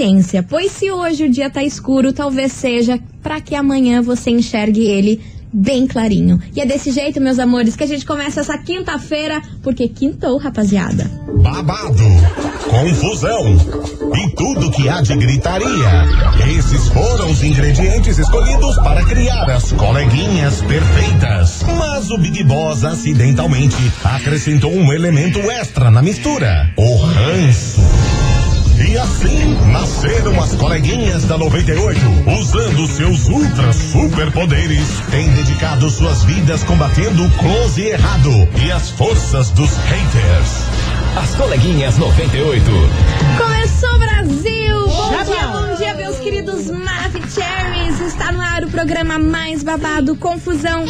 paciência, pois se hoje o dia tá escuro, talvez seja para que amanhã você enxergue ele bem clarinho. E é desse jeito, meus amores, que a gente começa essa quinta-feira, porque quintou, rapaziada. Babado, confusão e tudo que há de gritaria. Esses foram os ingredientes escolhidos para criar as coleguinhas perfeitas. Mas o Big Boss acidentalmente acrescentou um elemento extra na mistura: o ranço. E assim nasceram as coleguinhas da 98, usando seus ultra superpoderes, têm dedicado suas vidas combatendo o close e errado e as forças dos haters. As coleguinhas 98. Começou Brasil! Bom dia, bom dia, meus queridos Maravicheries! Está no ar o programa mais babado, confusão,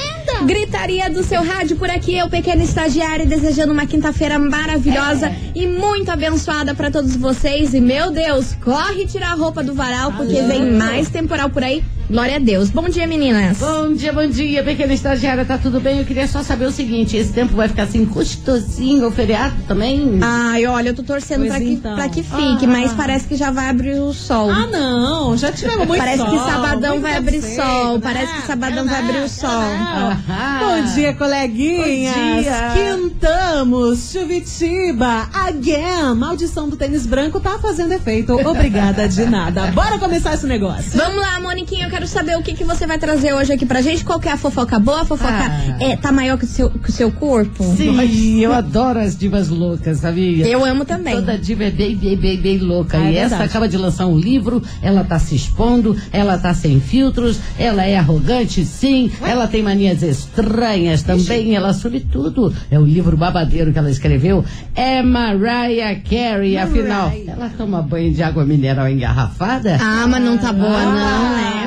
gritaria do seu rádio por aqui. Eu, pequeno estagiário, desejando uma quinta-feira maravilhosa e muito abençoada para todos vocês. E meu Deus, corre tirar a roupa do varal porque vem mais temporal por aí. Glória a Deus. Bom dia, meninas. Bom dia, bom dia, pequena estagiária, tá tudo bem? Eu queria só saber o seguinte, esse tempo vai ficar assim gostosinho, o feriado também? Ai, olha, eu tô torcendo Pois pra que, então. pra que fique, Ah. mas parece que já vai abrir o sol. Ah, não, já tivemos muito Parece sol. que sabadão vai abrir cedo, sol. né? Parece que sabadão vai abrir o sol. Ahá. Bom dia, coleguinhas. Bom dia. Quintamos, Chuvitiba, again. Maldição do tênis branco tá fazendo efeito. Obrigada de nada. Bora começar esse negócio. Vamos lá, Moniquinha, eu quero saber o que, que você vai trazer hoje aqui pra gente. Qual que é a fofoca boa? A fofoca Ah. é, tá maior que o seu, que o seu corpo? Sim, eu adoro as divas loucas, sabia? Eu amo também. Toda diva é bem, bem, bem, bem louca. Ah, é e essa verdade. acaba de lançar um livro, ela tá se expondo, ela tá sem filtros, ela é arrogante, sim, ela tem manias estranhas também, ela assume tudo. É o livro babadeiro que ela escreveu. É Mariah Carey, afinal. Ela toma banho de água mineral engarrafada? Ah, mas não tá boa, não, né?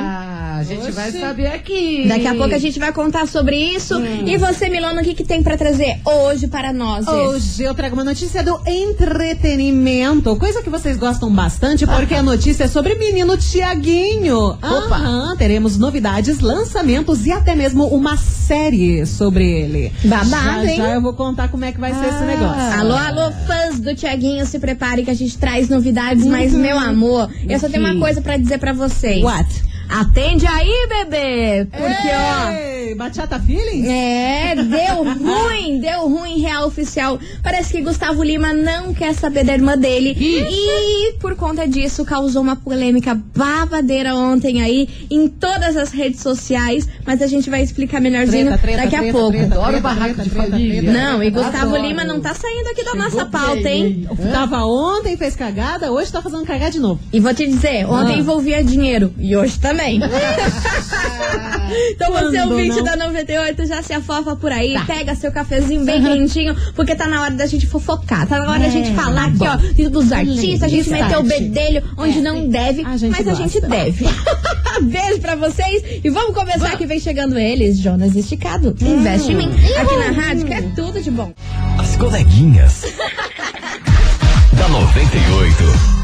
Ah, a gente vai saber aqui. Daqui a pouco a gente vai contar sobre isso. Hum. E você, Milona, o que, que tem pra trazer hoje para nós? Hoje eu trago uma notícia do entretenimento, coisa que vocês gostam bastante, porque a notícia é sobre menino Tiaguinho. Opa. Aham, teremos novidades, lançamentos e até mesmo uma série sobre ele. Babado, já, hein? Já eu vou contar como é que vai ser esse Ah. negócio. Alô, alô, fãs do Tiaguinho, se prepare que a gente traz novidades, mas, meu amor, eu só tenho uma Uhum. coisa pra dizer pra vocês. What? Atende aí, bebê! Porque, ó. Ei, Bachata Feelings? É, deu ruim, deu ruim real oficial. Parece que Gustavo Lima não quer saber da irmã dele. E por conta disso causou uma polêmica babadeira ontem aí em todas as redes sociais. Mas a gente vai explicar melhorzinho Treta, treta, daqui a treta, pouco. treta, Adoro treta, barraco treta, de família. treta. Não, e Gustavo Adoro. Lima não tá saindo aqui da Chegou nossa pauta, hein? Tava ontem, fez cagada, hoje tá fazendo cagar de novo. E vou te dizer, ontem Ah. envolvia dinheiro. E hoje também. então você, Quando ouvinte da 98, já se afofa por aí, pega seu cafezinho bem quentinho, porque tá na hora da gente fofocar. Tá na hora da gente falar aqui, ó, dos artistas, a gente meter o bedelho onde não deve, A gente mas a gosta. gente deve. Beijo pra vocês e vamos começar que vem chegando eles, Jonas Esticado. Investe em mim. Aqui na rádio, que é tudo de bom. As coleguinhas. da 98.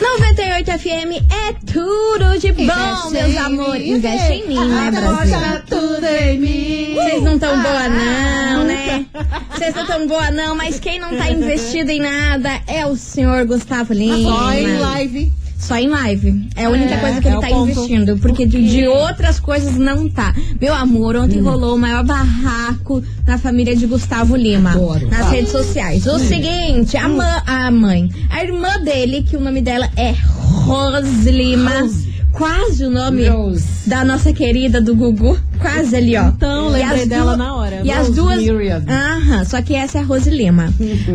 98 FM é tudo de bom, meus amores. Investe em mim, né, Brasil? tudo em mim. Vocês não tão boa não, né? Vocês não tão boa não, mas quem não tá investido em nada é o senhor Gustavo Lima. Só em live. Só em live. É a única É, coisa que é ele o tá ponto. investindo. Porque de, de outras coisas não tá. Meu amor, ontem rolou o maior barraco na família de Gustavo Lima. Adoro. Nas Ah. redes sociais. O seguinte, a, a mãe, a irmã dele, que o nome dela é Rose Lima. Rose. Quase o nome Rose. da nossa querida do Gugu. Quase ali, ó. Então, E lembrei dela na hora. E as duas. Aham, só que essa é a Rose Lima.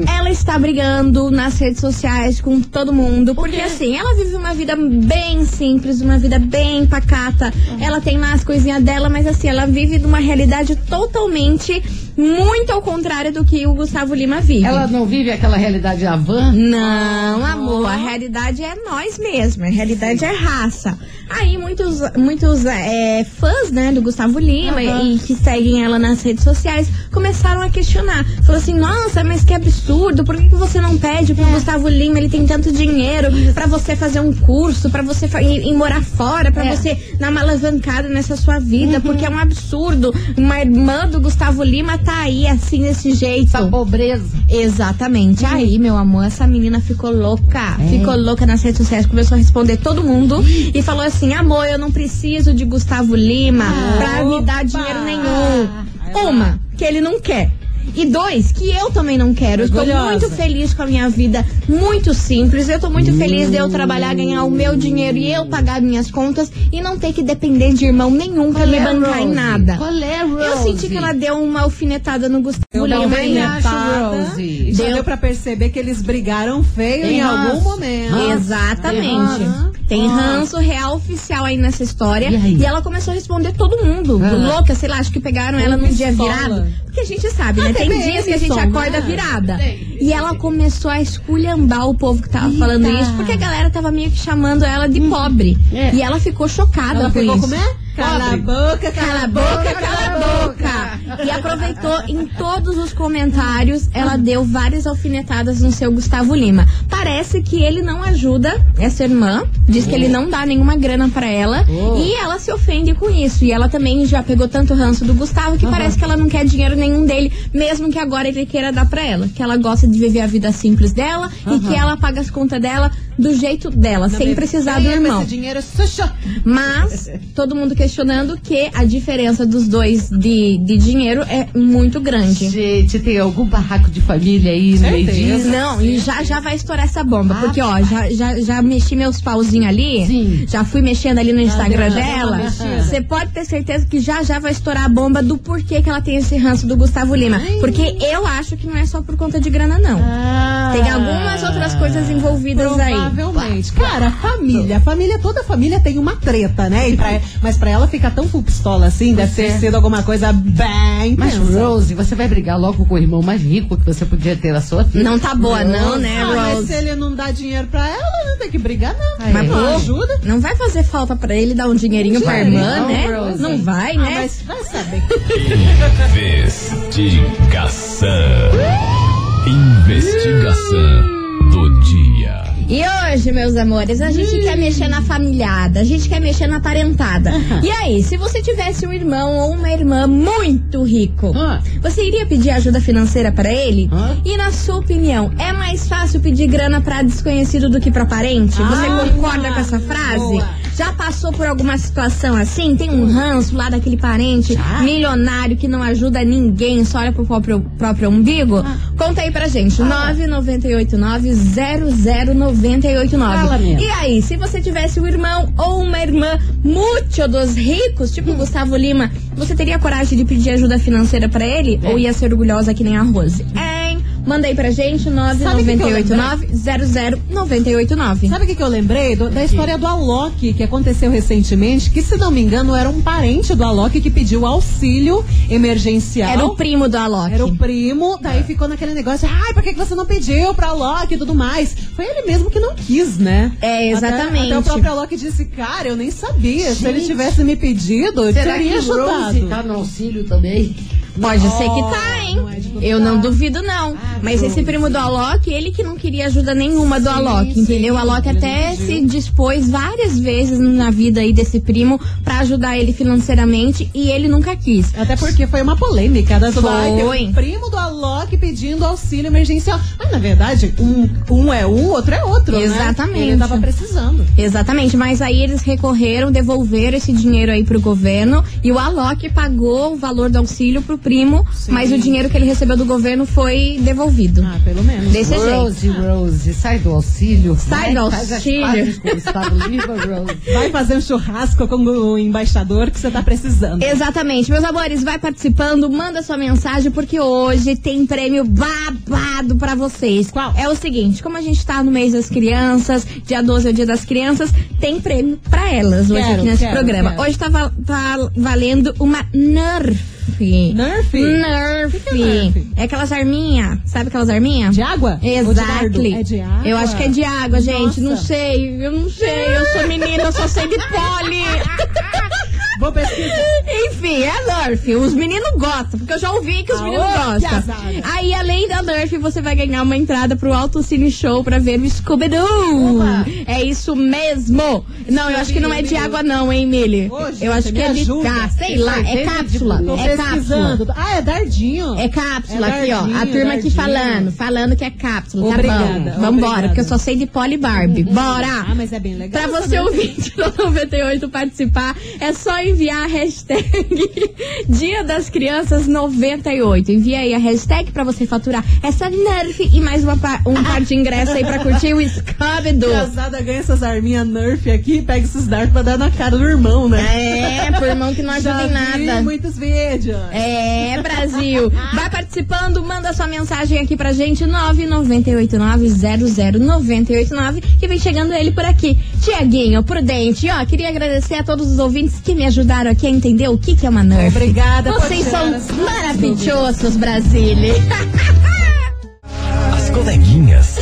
ela está brigando nas redes sociais com todo mundo. Porque assim, ela vive uma vida bem simples, uma vida bem pacata. Ela tem lá as coisinhas dela, mas assim, ela vive numa realidade totalmente muito ao contrário do que o Gustavo Lima vive. Ela não vive aquela realidade Havan? Não, amor, a realidade é nós mesmos, a realidade é raça. Aí muitos, muitos é, fãs, né, do Gustavo Lima e, e que seguem ela nas redes sociais começaram a questionar. Falou assim, nossa, mas que absurdo, por que, que você não pede pro Gustavo Lima, ele tem tanto dinheiro pra você fazer um curso, pra você ir, ir morar fora, pra você dar uma alavancada nessa sua vida, porque é um absurdo uma irmã do Gustavo Lima tá aí assim, desse jeito? Essa pobreza. Exatamente. Aí, meu amor, essa menina ficou louca. É. Ficou louca nas redes sociais, começou a responder todo mundo e falou assim: amor, eu não preciso de Gustavo Lima pra me dar dinheiro nenhum. Uma, que ele não quer. E dois, que eu também não quero. Eu estou Orgulhosa. muito feliz com a minha vida, muito simples. Eu tô muito feliz de eu trabalhar, ganhar o meu dinheiro e eu pagar minhas contas e não ter que depender de irmão nenhum pra me bancar em nada. Qual é, Rose? Eu senti que ela deu uma alfinetada no Gustavo Eu também hein? acho, alfinetada. Rose. Já Deu- deu pra perceber que eles brigaram feio Tem em algum momento. Ranço. Exatamente. Tem ranço real oficial aí nessa história. E aí? ela começou a responder todo mundo. Aham. Louca, sei lá, acho que pegaram ela num dia virado. Porque a gente sabe, né? Tem dias que a gente somar. acorda virada. Tem. E ela começou a esculhambar o povo que tava Eita. falando isso, porque a galera tava meio que chamando ela de pobre. É. E ela ficou chocada Ela com ficou isso. como é? Cala a boca, Cala a boca, cala a boca! E aproveitou em todos os comentários, ela deu várias alfinetadas no seu Gustavo Lima. Parece que ele não ajuda essa irmã, diz que ele não dá nenhuma grana pra ela Oh. e ela se ofende com isso. E ela também já pegou tanto ranço do Gustavo que parece que ela não quer dinheiro nenhum dele, mesmo que agora ele queira dar pra ela. Que ela gosta de viver a vida simples dela e que ela paga as contas dela do jeito dela, sem precisar do irmão. Mas todo mundo questionando que a diferença dos dois de, de dinheiro é muito grande. Gente, tem algum barraco de família aí no meio disso? Não, e já já vai estourar essa bomba. Ah, Porque, ó, já, já, já mexi meus pauzinhos ali. Sim. Já fui mexendo ali no Instagram uma dela. Você pode ter certeza que já já vai estourar a bomba do porquê que ela tem esse ranço do Gustavo Lima. Porque eu acho que não é só por conta de grana, não. Ah. Tem algumas outras coisas envolvidas aí. Provavelmente. Cara, a família. Família, toda família tem uma treta, né? E pra- mas pra ela ficar tão full pistola assim, deve ter é. sido alguma coisa bem Mas. Rose, você vai brigar logo com o irmão mais rico que você podia ter na sua vida? Não tá boa, não, né, Ah, mas Rose? se ele não dá dinheiro pra ela, não tem que brigar, não. Ai, Mas, não pô, ajuda. Não vai fazer falta pra ele dar um dinheirinho pra Dinheirinho, irmã, não, né? Rose. Não vai, Ah, né? mas vai saber. Investigação. Investigação do dia. E hoje, meus amores, a gente quer mexer na familhada, a gente quer mexer na parentada. E aí, se você tivesse um irmão ou uma irmã muito rico, Ah. você iria pedir ajuda financeira pra ele? E na sua opinião, é mais fácil pedir grana pra desconhecido do que pra parente? Você Ah, concorda com essa frase? Já passou por alguma situação assim? Tem um ranço lá daquele parente milionário que não ajuda ninguém, só olha pro próprio, próprio umbigo? Conta aí pra gente. 998900989. Fala mesmo. E aí, se você tivesse um irmão ou uma irmã muito dos ricos, tipo o Gustavo Lima, você teria coragem de pedir ajuda financeira pra ele? Ou ia ser orgulhosa que nem a Rose? Hein? Manda aí pra gente, Sabe o que que eu 998900989. Sabe o que, que eu lembrei? Do- da história do Alok, que aconteceu recentemente, que se não me engano era um parente do Alok que pediu auxílio emergencial. Era o primo do Alok. Era o primo, daí ficou naquele negócio, ai, por que, que você não pediu pra Alok e tudo mais? Foi ele mesmo que não quis, né? É, exatamente. Até, até o próprio Alok disse, cara, eu nem sabia. Se ele Gente. tivesse me pedido, eu Será teria que Rose ajudado. tá no auxílio também? Pode ser que tá, hein? não é. Eu não duvido, não. Mas esse primo do Alok, ele que não queria ajuda nenhuma do Alok, sim, entendeu? O Alok até se dispôs várias vezes na vida aí desse primo pra ajudar ele financeiramente e ele nunca quis. Até porque foi uma polêmica das Foi. Ai, primo do pedindo auxílio emergencial. Mas na verdade, um, um é um, outro é outro. né? Exatamente. Ele tava precisando. Exatamente, mas aí eles recorreram, devolveram esse dinheiro aí pro governo e o Alok pagou o valor do auxílio pro primo, Sim. mas o dinheiro que ele recebeu do governo foi devolvido. Ah, pelo menos. Desse jeito. Rose, Rose, sai do auxílio. Sai Vai, do auxílio. Rose. Vai fazer um churrasco com o embaixador que você tá precisando. Exatamente, meus amores, vai participando, manda sua mensagem, porque hoje tem prêmio babado pra vocês. Qual? É o seguinte, como a gente tá no mês das crianças, dia 12 é o dia das crianças, tem prêmio pra elas hoje Quero, aqui nesse quero, programa. quero. Hoje tá, tá valendo uma Nerf. Nerf? Nerf. Que que é Nerf? É aquelas arminhas, sabe aquelas arminhas? De água? Exactly. É de água? Eu acho que é de água, gente. Não Nossa. sei, eu não sei. Eu sou menina, eu só sei de pole. Enfim, é Nerf. Os meninos gostam, porque eu já ouvi que os Aô, meninos gostam. piazada. Aí, além da Nerf, você vai ganhar uma entrada pro Alto Cine Show pra ver o Scooby-Doo. Opa. É isso mesmo. Não, eu acho que não é de água não, hein, Mili? Ô, eu acho que é de cá, sei lá, é de cápsula. Tô É cápsula. Ah, é dardinho. É cápsula É aqui, ó. A dardinho, turma aqui falando, falando que é cápsula. Tá bom. Vambora, porque eu só sei de Polly Barbie. Bora! Ah, mas é bem legal. Pra você ouvinte do 98 participar, é só enviar a hashtag Dia das Crianças 98. Envia aí a hashtag pra você faturar essa Nerf e mais uma um par de ingressos aí pra curtir o Scooby-Doo. Casada ganha essas arminhas Nerf aqui, pega esses dardos pra dar na cara do irmão, né? É, por irmão que não ajuda em nada. muitos vídeos. É, Brasil. Vai participando, manda sua mensagem aqui pra gente, 998900989, que vem chegando ele por aqui. Tiaguinho, Prudente, ó, queria agradecer a todos os ouvintes que me ajudaram aqui a entender o que, que é uma Nerf. Obrigada Vocês são maravilhosos, Brasília. As coleguinhas.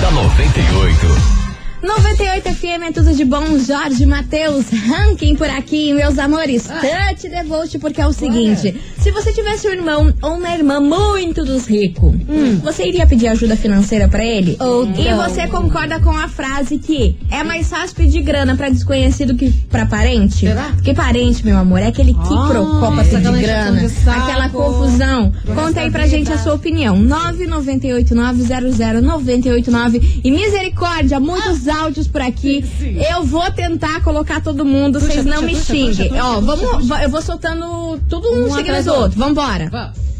da 98. 98 FM é tudo de bom, Jorge Matheus, ranking por aqui, meus amores. Touch the vote, porque é o seguinte: se você tivesse um irmão ou uma irmã muito dos ricos, você iria pedir ajuda financeira pra ele? e você concorda com a frase que é mais fácil pedir grana pra desconhecido que pra parente? Será? Porque parente, meu amor, é aquele que Ah, procura essa pedir grana, de saco. aquela confusão. Conta aí pra gente a sua opinião. 998900989. E misericórdia, muitos áudios por aqui. Eu vou tentar colocar todo mundo, Puxa, vocês não puxa, me puxa, xinguem. puxa, Ó, puxa, vamos, puxa, va- eu vou soltando tudo um, Um seguido atrás do do outro. Vambora. Vamos.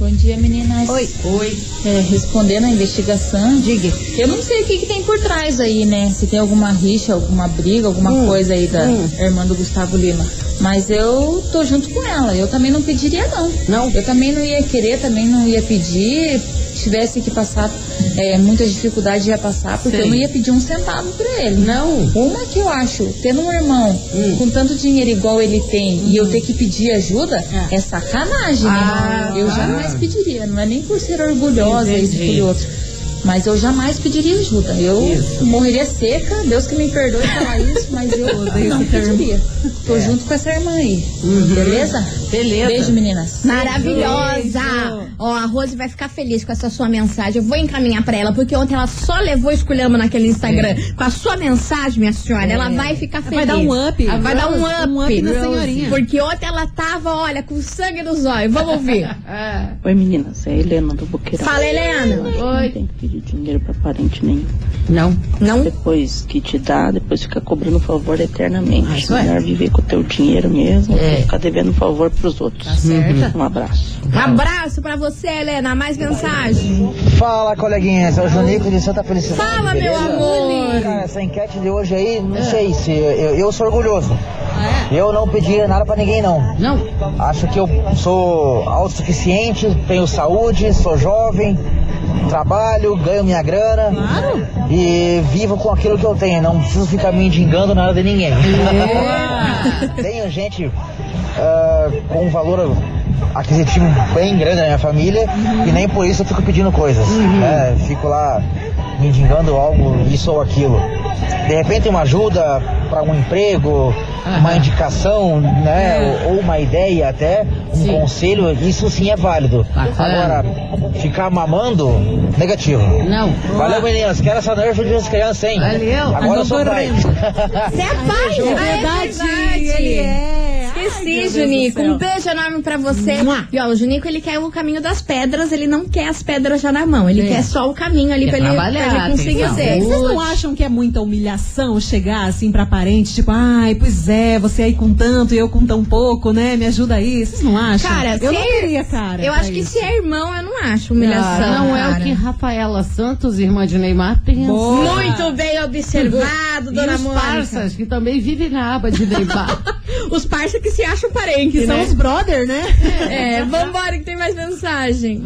Bom dia, meninas. Oi. Oi. É, respondendo a investigação, Diga. eu não sei o que, que tem por trás aí, né? Se tem alguma rixa, alguma briga, alguma Hum, coisa aí da irmã do Gustavo Lima. Mas eu tô junto com ela. Eu também não pediria, não. Não? Eu também não ia querer, também não ia pedir. Se tivesse que passar é, muitas dificuldades, ia passar, porque Sim. eu não ia pedir um centavo pra ele. Não. Uma que eu acho, tendo um irmão Hum. com tanto dinheiro igual ele tem e eu ter que pedir ajuda, é, sacanagem, né? Ah, eu tá. jamais pediria, não é nem por ser orgulhosa, isso, Entendi. aquele outro. Mas eu jamais pediria ajuda. Eu Isso. morreria seca, Deus que me perdoe falar isso, mas eu não pediria. Tô junto com essa irmã aí. Beleza? Beleza. Beijo, meninas. Maravilhosa! Beijo. Ó, a Rose vai ficar feliz com essa sua mensagem. Eu vou encaminhar pra ela, porque ontem ela só levou esculhamba naquele Instagram. Com a sua mensagem, minha senhora, ela vai ficar feliz. Vai dar um up. Ah, Vai dar um Rose, up. Um up na senhorinha. Porque ontem ela tava, olha, com sangue nos olhos. Vamos ouvir. É. Oi meninas, é a Helena do Boqueirão. Fala, Helena. Não Oi. Pedir dinheiro pra parente nenhum. Não. Não? Depois que te dá, depois fica cobrando favor eternamente. Ah, isso é. Melhor viver com o teu dinheiro mesmo, É. ficar devendo favor pros outros. Tá certa. Um abraço. Um abraço pra você, Helena. Mais mensagem. Fala, coleguinhas. É o Junico de Santa Felicidade. Fala, meu amor. Cara, essa enquete de hoje aí, não sei se. Eu, eu sou orgulhoso. Eu não pedi nada pra ninguém, não. Não. Acho que eu sou autossuficiente, tenho saúde, sou jovem, trabalho, ganho minha grana. E vivo com aquilo que eu tenho. Não preciso ficar me mendigando nada de ninguém. tenho gente ah, com um valor aquisitivo bem grande na minha família e nem por isso eu fico pedindo coisas. né? Fico lá mendigando algo, isso ou aquilo. De repente uma ajuda para um emprego, uma indicação, né? Ou, ou uma ideia até, um Sim. conselho, isso sim é válido. Bacana. Agora, ficar mamando, negativo. Não. Valeu meninas, quero essa nerf de crianças, hein? Valeu. Agora eu sou pai. Você é pai? É verdade, é. Do Junico. Um beijo enorme pra você. Mua. E ó, o Junico, ele quer o caminho das pedras, ele não quer as pedras já na mão. Ele É. quer só o caminho ali Quer pra ele, pra ele conseguir ser. Vocês não acham que é muita humilhação chegar assim pra parente, tipo, ai, pois é, você aí com tanto e eu com tão pouco, né? Me ajuda aí. Vocês não acham? Cara, eu não é- queria, cara. Eu acho que isso. se é irmão, eu não acho humilhação. Ah, não é o cara. que Rafaela Santos, irmã de Neymar, pensa. Boa. Muito bem observado, E dona os Mônica. parças, que também vivem na aba de Neymar. Os parceiros que se acham parentes, Que são né? os brother, né? É, vambora que tem mais mensagem.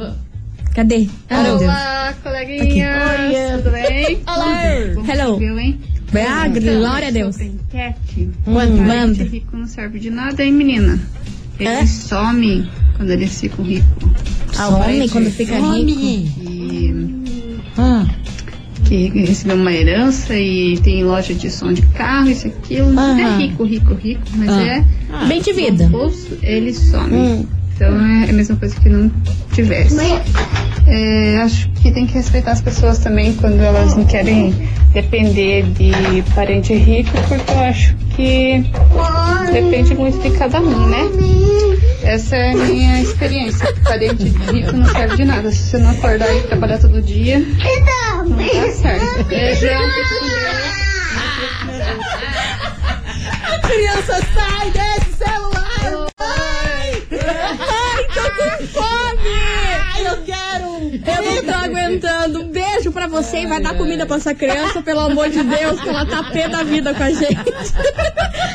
Cadê? Ah, meu Deus. Olá, coleguinhas, tudo bem? Olá. Hello. Viu, hein? Ah, glória a Deus. Enquete. Hum, Parente manda. rico não serve de nada, hein, menina? Eles É? somem quando eles ficam ricos. Some quando fica rico. E Ah, que recebeu uma herança e tem loja de som de carro, isso, aquilo. Aham. É rico, rico, rico, mas Ah. é. Bem de vida. bolso, ele some. Hum. Então é a mesma coisa que não tivesse. É, acho que tem que respeitar as pessoas também quando elas não querem depender de parente rico, porque eu acho que depende muito de cada um, né? Essa é a minha experiência. Parente rico não serve de nada. Se você não acordar e trabalhar todo dia, não dá certo. Beijo. Criança, sai desse celular! Ai, tô com fome! Ai, eu quero! Eu não tô aguentando. Beijo pra você e vai dar comida pra essa criança, pelo amor de Deus, que ela tá pé da vida com a gente.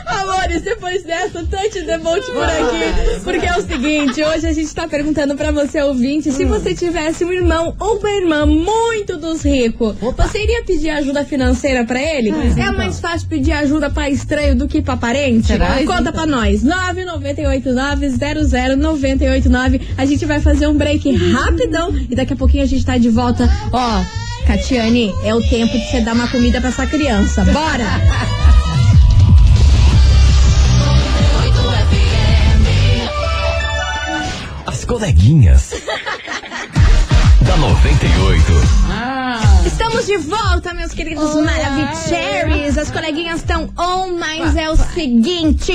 Amores, depois dessa, Tante Debolt por aqui. Porque é o seguinte, hoje a gente tá perguntando pra você, ouvinte, se você tivesse um irmão ou uma irmã muito dos ricos, você iria pedir ajuda financeira pra ele? É mais fácil pedir ajuda pra estranho do que pra parente? Será? Conta pra nós. 998900989. A gente vai fazer um break rapidão e daqui a pouquinho a gente tá de volta. Ó, Catiane, é o tempo de você dar uma comida pra essa criança. Bora! As coleguinhas. da 98. Ah, Estamos de volta, meus queridos Maravicheries. As coleguinhas estão on, mas é o seguinte: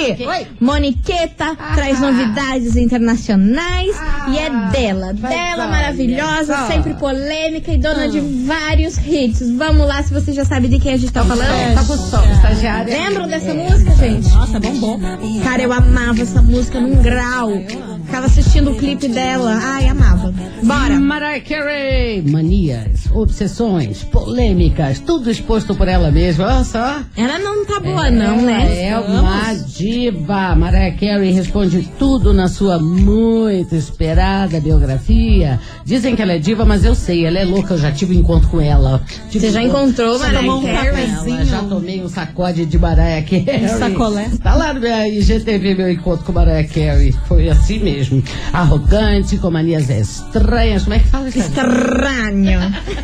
Moniqueta traz novidades internacionais e é dela. Dela, maravilhosa, só. sempre polêmica e dona de vários hits. Vamos lá, se você já sabe de quem a gente tá falando. tá com som, estagiária. Lembram dessa música, gente? Nossa, bombom. Cara, eu amava essa música num grau. Ficava assistindo o clipe dela. Ai, amava. Bora! Mariah Carey, manias, obsessões, polêmicas, tudo exposto por ela mesma. Olha só. Ela não tá boa, não, Ela né? É uma diva. Mariah Carey responde tudo na sua muito esperada biografia. Dizem que ela é diva, mas eu sei, ela é louca. Eu já tive um encontro com ela. Tive Você já um- encontrou Já Mariah Carey? Já tomei um sacode de Mariah Carey. Um sacolé. Tá lá no minha IGTV meu encontro com Mariah Carey. Foi assim mesmo. Arrogante, com manias estranhas. Como é que fala isso? Estranho.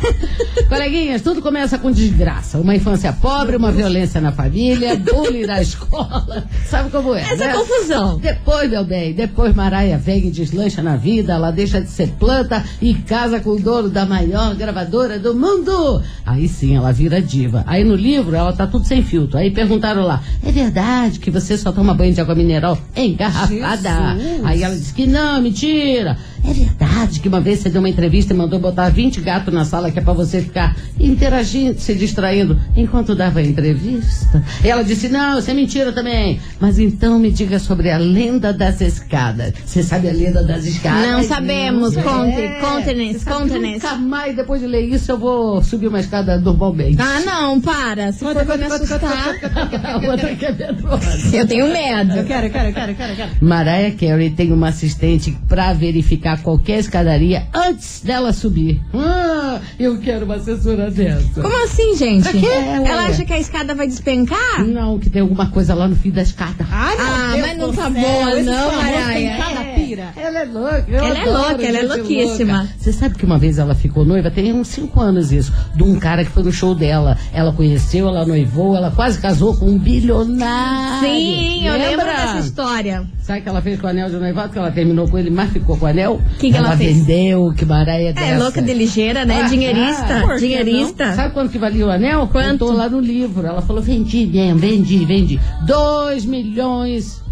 Coleguinhas, tudo começa com desgraça. Uma infância pobre, uma violência na família, bullying na escola. Sabe como é? Essa né? confusão. Depois, meu bem, depois Maraia vem e deslancha na vida, ela deixa de ser planta e casa com o dono da maior gravadora do mundo. Aí sim, ela vira diva. Aí no livro, ela tá tudo sem filtro. Aí perguntaram lá, é verdade que você só toma banho de água mineral engarrafada? Jesus. Aí ela disse que não, mentira. É verdade que uma vez você deu uma entrevista e mandou botar 20 gatos na sala que é pra você ficar interagindo, se distraindo enquanto dava a entrevista? Ela disse, não, isso é mentira também. Mas então me diga sobre a lenda das escadas. Você sabe a lenda das escadas? Não sabemos. É. Conte, conte-nos, sabe que conte-nos. Nunca mais, depois de ler isso, eu vou subir uma escada normalmente. Ah, não, para. Se for pra me assustar, a outra que é medrosa. eu tenho medo. Eu quero, eu quero, eu quero, eu quero, eu quero. Mariah Carey tem uma assistente pra verificar qualquer escadaria antes dela subir. Ah, eu quero uma assessora dessa. Como assim, gente? Pra quê? Ué. Ela acha que a escada vai despencar? Não, que tem alguma coisa lá no fim da escada. Ai, meu Ah, mas não tá boa, não, cada Ela é louca. eu Ela é louca, ela é louquíssima. louca. Você sabe que uma vez ela ficou noiva, tem uns 5 anos isso, de um cara que foi no show dela. Ela conheceu, ela noivou, ela quase casou com um bilionário. Sim, eu lembro Lembra? dessa história. Sabe o que ela fez com o anel de noivado? Que ela terminou com ele, mas ficou com o anel? Que que ela fez? vendeu, que Mariah é dessa. É, louca de ligeira, né? Ah, Dinheirista. que dinheirista. Sabe quanto que valia o anel? Quanto? Contou lá no livro. Ela falou, vendi mesmo, vendi, vendi. Dois milhões de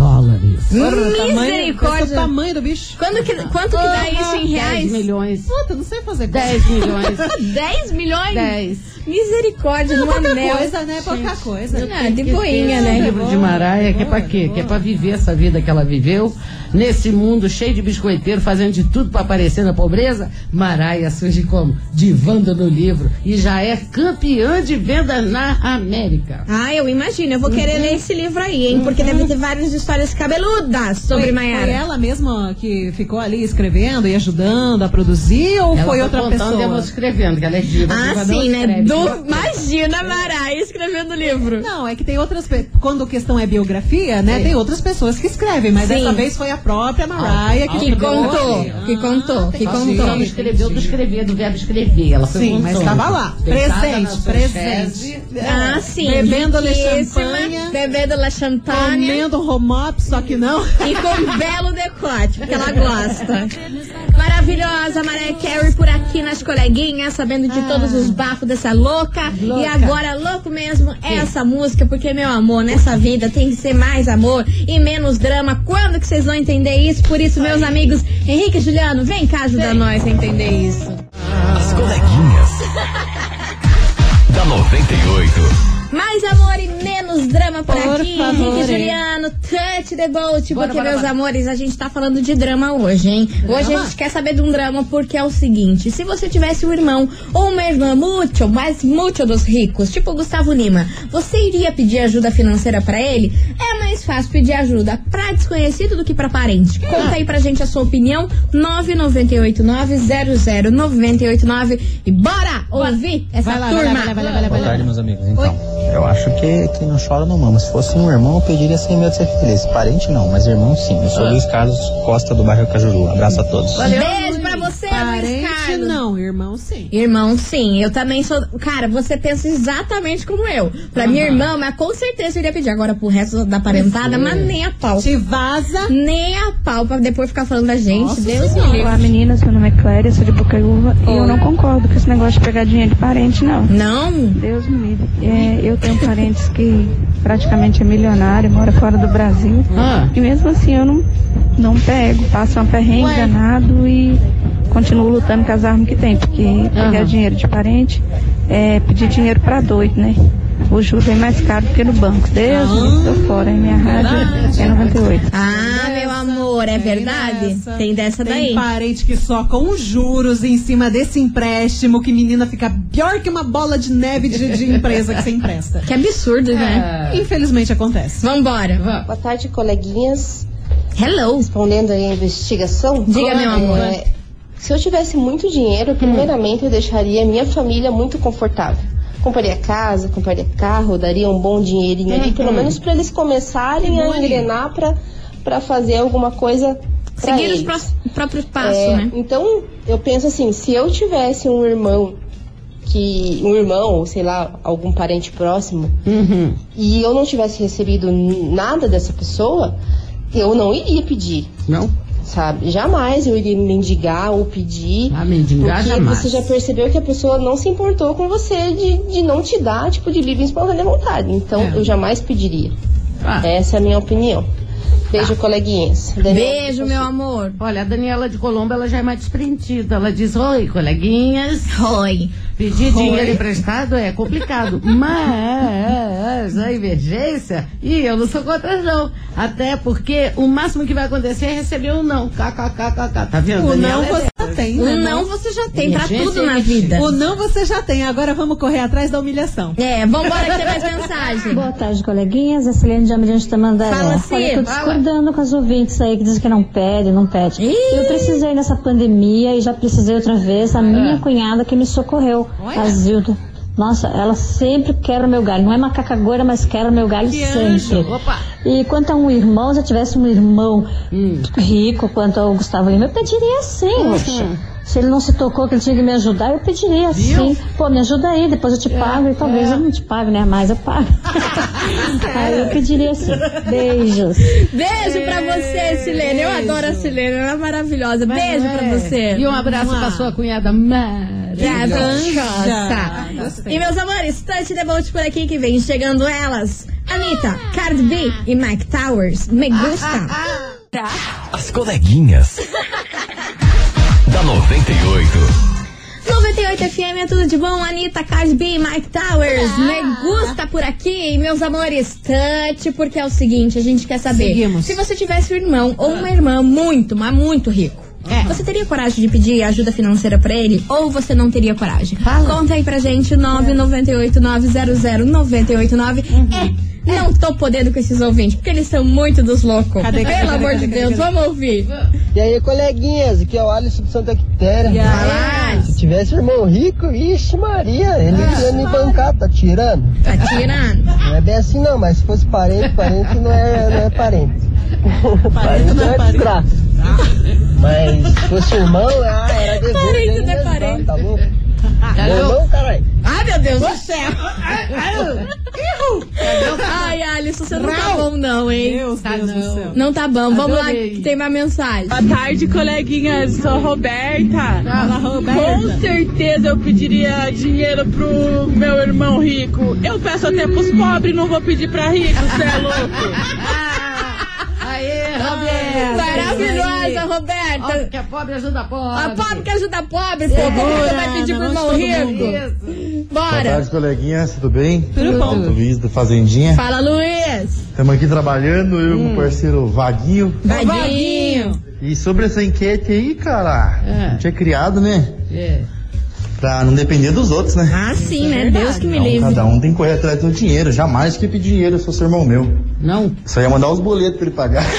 dólares. Misericórdia. Esse é o tamanho do bicho. Quando que, quanto que dá isso em 10 reais? milhões. Puta, não sei fazer 10 milhões. 10 milhões? 10. Misericórdia, Não, no pouca anel. coisa, né? Pouca coisa. Ah, de boinha, né? livro de Maraia, que é pra quê? Que é pra viver essa vida que ela viveu, nesse mundo cheio de biscoiteiro, fazendo de tudo pra aparecer na pobreza. Maraia surge como? Divando no livro e já é campeã de vendas na América. Ah, eu imagino. Eu vou querer ler esse livro aí, hein? Porque deve ter várias histórias cabeludas sobre foi, Maiara. Foi ela mesma que ficou ali escrevendo e ajudando a produzir ou Ela foi outra pessoa? eu vou escrevendo, que ela é diva. Ah, diva sim, né? Do, imagina, Maraia escrevendo livro. Não, é que tem outras quando a questão é biografia, né? Sim. Tem outras pessoas que escrevem, mas Sim. dessa vez foi a própria Mariah que, Que escreveu contou, que contou, que entendi. contou. Ela não escreveu do escrever, do verbo escrever. Ela foi Sim, mas estava lá, presente, presente. Ah, sim. Bebendo riquíssima, champanhe. Bebendo la champanhe. Comendo só que não. E com um belo decote, porque ela gosta. Maravilhosa, Mariah Carey por aqui nas coleguinhas, sabendo de todos os bafos dessa louca. Louca. E agora, louco mesmo, é essa música, porque, meu amor, nessa vida tem que ser mais amor e menos drama. Quando que vocês vão entender isso? Por isso, meus amigos, Henrique e Juliano, vem cá ajudar nós a entender isso. As coleguinhas. da 98. Mais amor e menos drama por, Por aqui, favor, Henrique e? Juliano, touch the boat, Bora, porque, bora, meus bora. amores, a gente tá falando de drama hoje, hein? Hoje a gente quer saber de um drama porque é o seguinte, se você tivesse um irmão ou uma irmã muito, mas muito dos ricos, tipo o Gustavo Lima, você iria pedir ajuda financeira pra ele? É mais fácil pedir ajuda pra desconhecido do que pra parente. Conta aí pra gente a sua opinião, 998900989 e bora ouvir essa Vai lá, vai lá, turma. vai lá, vai lá, vai lá, vai Boa lá. tarde, meus amigos. Então, eu acho que quem não chora não mama. Se fosse um irmão, eu pediria sem medo de ser feliz. Parente não, mas irmão sim. Eu sou Luiz Carlos Costa do bairro Cajuru. Abraço a todos. Beijo pra você, Luiz Parente Carlos. não, irmão sim. Irmão, sim. Eu também sou. Cara, você pensa exatamente como eu. Pra minha irmã, mas com certeza eu iria pedir. Agora pro resto da parentada, mas nem a pau. Te vaza. Nem a pau pra depois ficar falando da gente. Nossa Deus me livre. Olá meninas, meu nome é Cléria, sou de Bocaiúva e eu não concordo com esse negócio de pegar dinheiro de parente, não. Não? Deus me livre. É, eu tenho parentes que praticamente é milionário, mora fora do Brasil. Ah. E mesmo assim eu não, não pego, passo uma perrengue Ué. danado e continuo lutando com as armas que tem, porque pegar dinheiro de parente é pedir dinheiro pra doido, né? O juro é mais caro do que no banco. Deus livre, tô fora, hein? Minha rádio é 98. Ah, meu amor, é verdade? dessa. Tem dessa Tem daí. parente que só com juros em cima desse empréstimo, que menina fica pior que uma bola de neve de, de empresa que você empresta. Que absurdo, né? Infelizmente acontece. Vambora. Boa tarde, coleguinhas. Hello. Respondendo aí a investigação. Diga, meu amor. É, se eu tivesse muito dinheiro, primeiramente eu deixaria a minha família muito confortável. Compraria casa, compraria carro, daria um bom dinheirinho ali, pelo menos para eles começarem a engrenar pra, pra fazer alguma coisa Seguir os eles. pró- próprios passos, É, né? Então, eu penso assim, se eu tivesse um irmão que um irmão, ou sei lá, algum parente próximo, Uhum. e eu não tivesse recebido nada dessa pessoa, eu não iria pedir, Não? sabe? Jamais eu iria mendigar ou pedir. Ah, mendigar porque jamais. você já percebeu que a pessoa não se importou com você de, de não te dar, tipo, de livre e espontânea vontade. Então, É. eu jamais pediria. Ah. Essa é a minha opinião. Beijo, coleguinhas. Daniela, Beijo, meu amor. Olha, a Daniela de Colombo, ela já é mais desprendida. Ela diz, oi, coleguinhas. Oi. Pedir dinheiro emprestado é complicado, mas a emergência, e eu não sou contra não. Até porque o máximo que vai acontecer é receber um não. KKKKK. Tá vendo? O Daniela? não você já tem, né? O não você já tem pra tudo na é vida. O não você já tem. Agora vamos correr atrás da humilhação. É, vambora que tem mais mensagem. Boa tarde, coleguinhas. A Celene de Amirante Tamandaré. Fala, Olha, eu tô discordando com as ouvintes aí que dizem que não pede, não pede. Ih. Eu precisei nessa pandemia e já precisei outra vez. A minha cunhada que me socorreu, Olha. a Zilda. Nossa, ela sempre quebra meu galho. Não é macacagoura, mas quebra meu galho Que sempre. E quanto a um irmão, se eu tivesse um irmão rico quanto ao Gustavo Lima, eu pediria sim, poxa. Se ele não se tocou que ele tinha que me ajudar, eu pediria sim. Pô, me ajuda aí, depois eu te pago. E talvez eu não te pague, né? Mas eu pago. aí eu pediria sim. Beijos. Beijo pra você, Silene. Eu adoro a Silene, ela é maravilhosa. Beijo pra você. E um abraço pra sua cunhada maravilhosa. E meus amores, the Boat por aqui que vem chegando elas. Anitta, Cardi B e Mike Towers. Me gusta. As coleguinhas. Da 98. 98 FM é tudo de bom, Anitta, Cardi B, Mike Towers, me gusta por aqui, meus amores, touch, porque é o seguinte, a gente quer saber, Seguimos. se você tivesse um irmão ou uma irmã muito, mas muito rico, você teria coragem de pedir ajuda financeira pra ele ou você não teria coragem? Conta aí pra gente, 998 900 989. É Não tô podendo com esses ouvintes, porque eles são muito dos loucos. Cadê, cadê, Pelo cadê, amor cadê, de Deus, cadê? vamos ouvir. E aí, coleguinhas, aqui é o Alisson de Santa Quitéria. Aí? Se tivesse irmão rico, ixi Maria, ele ia me bancar, tá tirando? Tá tirando. Não é bem assim não, mas se fosse parente, parente não é, não é parente. Parente não é parente. Fosse irmão, ah, era dever. Parente dele não é mesmo, parente. Tá louco? Tá Meu louco? caralho. Ai, meu Deus do céu. Ai, Alisson, você não tá bom não, hein? Deus, Tá Deus do não. céu. Não tá bom. Vamos lá, Adorei. que tem mais mensagem. Boa tarde, coleguinhas. Sou Roberta. Fala, Roberta. Com certeza eu pediria dinheiro pro meu irmão rico. Eu peço até pros pobres, não vou pedir pra rico, cê é louco. Aê, Roberto. Ó, Roberta. que a pobre ajuda a pobre. A pobre que ajuda a pobre, pô. Como que você vai pedir pro irmão rico? Isso. Boa Bora. tarde, coleguinhas, tudo bem? Tudo bom. Luiz do Fazendinha. Fala, Luiz. Estamos aqui trabalhando, eu e o parceiro Vaguinho. Vadinho. E sobre essa enquete aí, cara, É. a gente é criado, né? É. Pra não depender dos outros, né? Ah, sim, né? Deus que me Então, livre. cada um tem que correr atrás do dinheiro. Jamais que pedir dinheiro se fosse irmão meu. Não? Só ia mandar os boletos pra ele pagar.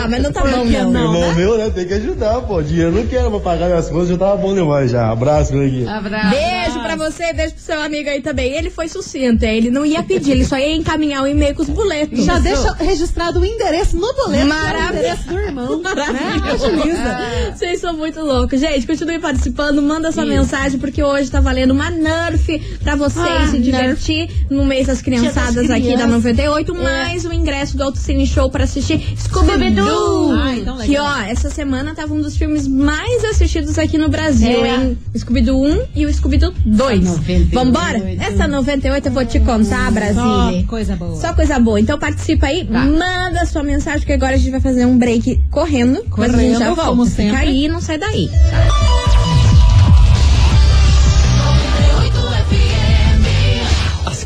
Ah, mas não tá bom, que não. não? irmão né? meu, né? Tem que ajudar, pô. Dinheiro eu não quero pra pagar minhas coisas, já tava bom demais já. Abraço, coleguinha. Abraço. Beijo pra você, beijo pro seu amigo aí também. Ele foi sucinto, é, ele não ia pedir, ele só ia encaminhar o e-mail com os boletos. Já deixa registrado o endereço no boleto. que é o Maravilha. endereço do irmão. Né? Agiliza. Vocês são muito loucos. Gente, continue participando, manda sua mensagem, porque hoje tá valendo uma Nerf pra vocês Ah, se divertir no mês das criançadas das aqui da crianças. 98, mais o ingresso do Autocine Show pra assistir Scooby-Doo. Ah, então que ó, essa semana tava um dos filmes mais assistidos aqui no Brasil, É. hein? Scooby-Doo 1 e o Scooby-Doo 2. 98. Vambora? Essa 98 eu vou te contar, Brasília. Só coisa boa. Só coisa boa. Então participa aí, Tá. manda sua mensagem, que agora a gente vai fazer um break correndo. mas a gente já Correndo, volta. Fica aí, não sai daí. As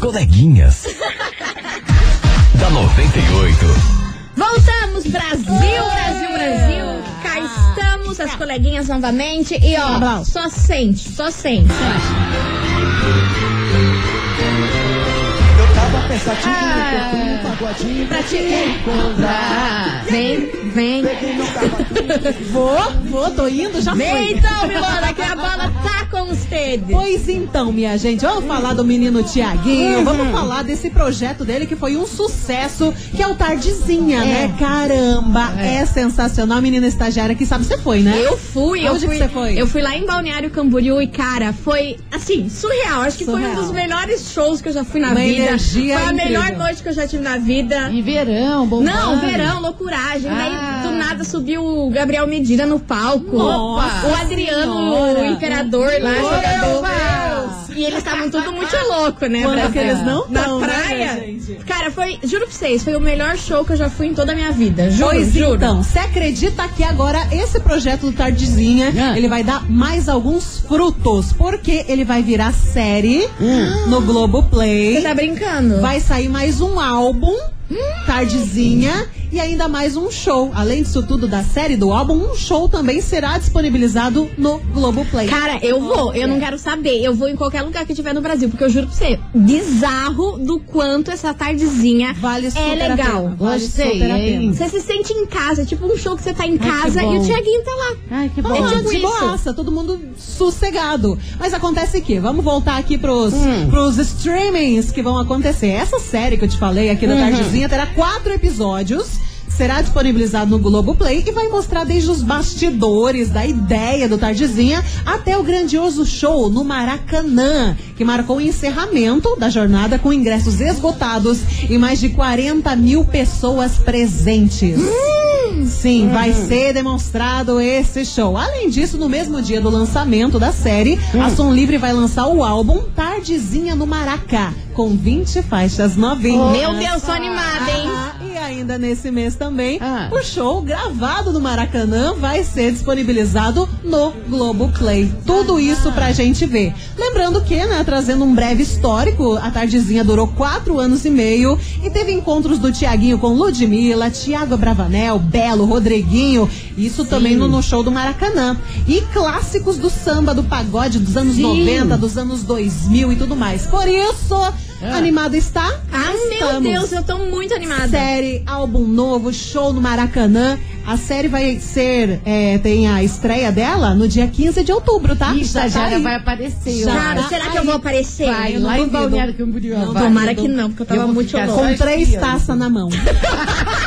coleguinhas. da 98. Voltamos, Brasil, Brasil, Brasil. Cá estamos, as coleguinhas novamente. E ó, Abraço. só sente, só sente. Eu tava pensativo, Ah. eu fui um pagodinho Pra te encontrar. Vem, vem. Vou, vou, tô indo, já Vem foi. então, Milona, que a bola tá com os dedos. Pois então, minha gente, vamos falar do menino Tiaguinho, Uhum. vamos falar desse projeto dele que foi um sucesso, que é o Tardezinha, É. né? Caramba, é. sensacional. A menina estagiária que sabe, você foi, né? Eu fui, eu Onde fui. que você foi? Eu fui lá em Balneário Camboriú e, cara, foi assim, surreal. Acho que foi Surreal. um dos melhores shows que eu já fui na Uma vida. energia foi a incrível. melhor noite que eu já tive na vida. E verão, bom Não, verão, loucuragem. Ah. Daí do nada subiu o Gabriel Medina no palco. Nossa o Adriano, Senhora. o imperador lá, jogador. Deus. E eles estavam tudo muito louco, né, Quando que eles não Na tão, né, praia. gente? Cara, foi, juro pra vocês, foi o melhor show que eu já fui em toda a minha vida. Juro, Pois juro. então, você acredita que agora esse projeto do Tardezinha, Ah. ele vai dar mais alguns frutos, porque ele vai virar série no Globoplay. Você tá brincando? Vai sair mais um álbum, Tardezinha, e ainda mais um show. Além disso tudo da série do álbum, um show também será disponibilizado no Globoplay. Cara, eu vou, eu não quero saber. Eu vou em qualquer lugar que tiver no Brasil, porque eu juro pra você, bizarro do quanto essa tardezinha Vale é legal. pena, vale Gostei, super a hein? pena. Você se sente em casa, é tipo um show que você tá em que casa e o Tiaguinho tá lá. Ai, que bom. É tipo de isso. boaça, todo mundo sossegado. Mas acontece que, vamos voltar aqui pros, Hum. pros streamings que vão acontecer. Essa série que eu te falei aqui da Uhum. Tardezinha terá quatro episódios. Será disponibilizado no Globoplay e vai mostrar desde os bastidores da ideia do Tardezinha até o grandioso show no Maracanã, que marcou o encerramento da jornada com ingressos esgotados e mais de 40 mil pessoas presentes. Sim, vai ser demonstrado esse show. Além disso, no mesmo dia do lançamento da série, a Som Livre vai lançar o álbum Tardezinha no Maracá, com 20 faixas novinhas. Meu Deus, tô animada, hein? Ah, ainda nesse mês também, Ah. o show gravado no Maracanã vai ser disponibilizado no Globoplay. Tudo isso pra gente ver. Lembrando que, né, trazendo um breve histórico, a Tardezinha durou quatro anos e meio e teve encontros do Tiaguinho com Ludmilla, Tiago Bravanel, Belo, Rodriguinho, isso também no, no show do Maracanã. E clássicos do samba, do pagode dos anos Sim. 90, dos anos 2000 e tudo mais. Por isso, Animada está? Ah, meu Estamos. Deus, eu tô muito animada. Série, álbum novo, show no Maracanã. A série vai ser. é, tem a estreia dela no dia 15 de outubro, tá? E estagiária aí. vai aparecer. Já Cara, tá será que eu aí. vou aparecer? Vai, Eu lá em duvido. Balneário Camboriú. Tomara que não, porque eu tava vou muito louca. Com três taças na mão.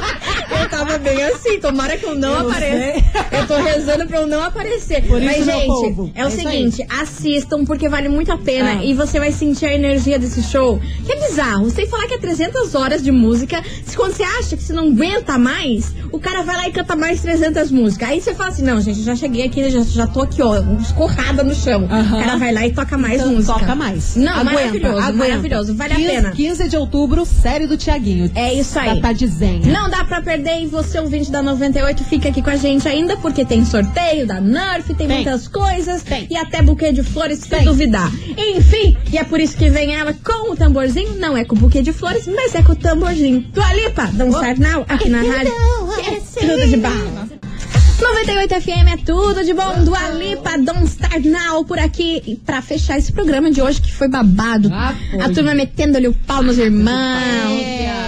Eu tava bem assim, tomara que eu não Eu apareça. Eu tô rezando pra eu não aparecer. Por isso, Mas, meu gente, povo, é o é isso seguinte, assistam porque vale muito a pena Ah. e você vai sentir a energia desse show. Que é bizarro. Sem falar que é 300 horas de música. Se quando você acha que você não aguenta mais, o cara vai lá e canta mais 300 músicas. Aí você fala assim: não, gente, já cheguei aqui, já, já tô aqui, ó, escorrada no chão. Aham. O cara vai lá e toca mais Então, música. Toca mais. Não, Aguenta, maravilhoso, aguenta. maravilhoso. Vale 15, a pena. 15 de outubro, série do Tiaguinho. É isso aí. Da Tadizenha. Não dá pra perder e você, ouvinte da 98, fica aqui com a gente ainda, porque tem sorteio da Nerf, tem, muitas coisas e até buquê de flores, se duvidar. Enfim, e é por isso que vem ela com o tamborzinho, não é com o buquê de flores, mas é com o tamborzinho. Do Alipa, Don't Start Now, aqui na rádio. Que é tudo de bala. 98 FM é tudo de bom. Do Alipa, Don't Start Now por aqui. E pra fechar esse programa de hoje, que foi babado. foi. a turma metendo-lhe o pau nos irmãos. É.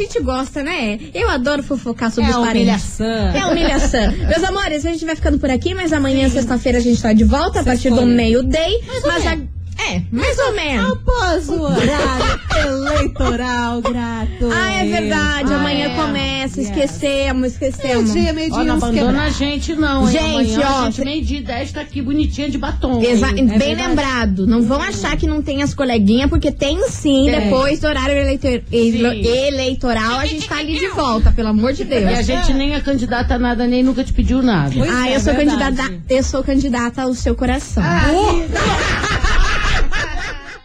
Gente gosta, né? Eu adoro fofocar sobre É os parentes. humilhação. É humilhação. Meus amores, a gente vai ficando por aqui, mas amanhã, sexta-feira, a gente tá de volta a partir do meio-day. Mais ou Mas a... É, mais ou menos. Após o horário eleitoral gratuito. Ah, é verdade. Ah, Amanhã é. começa. Yes. Esquecemos, esquecemos. Meio-dia, meio-dia, Ó, não abandona quebrados. a gente, não. hein? Gente, Amanhã, ó, a gente meio dia e 10 tá aqui bonitinha de batom. Exa hein? bem É verdade. lembrado. Não vão achar que não tem as coleguinhas, porque tem sim. Tem. Depois do horário eleito- ele- eleitoral, a gente tá ali de volta, pelo amor de Deus. E a gente nem é candidata a nada, nem nunca te pediu nada. Pois ah, é, eu sou verdade. candidata, eu sou candidata ao seu coração.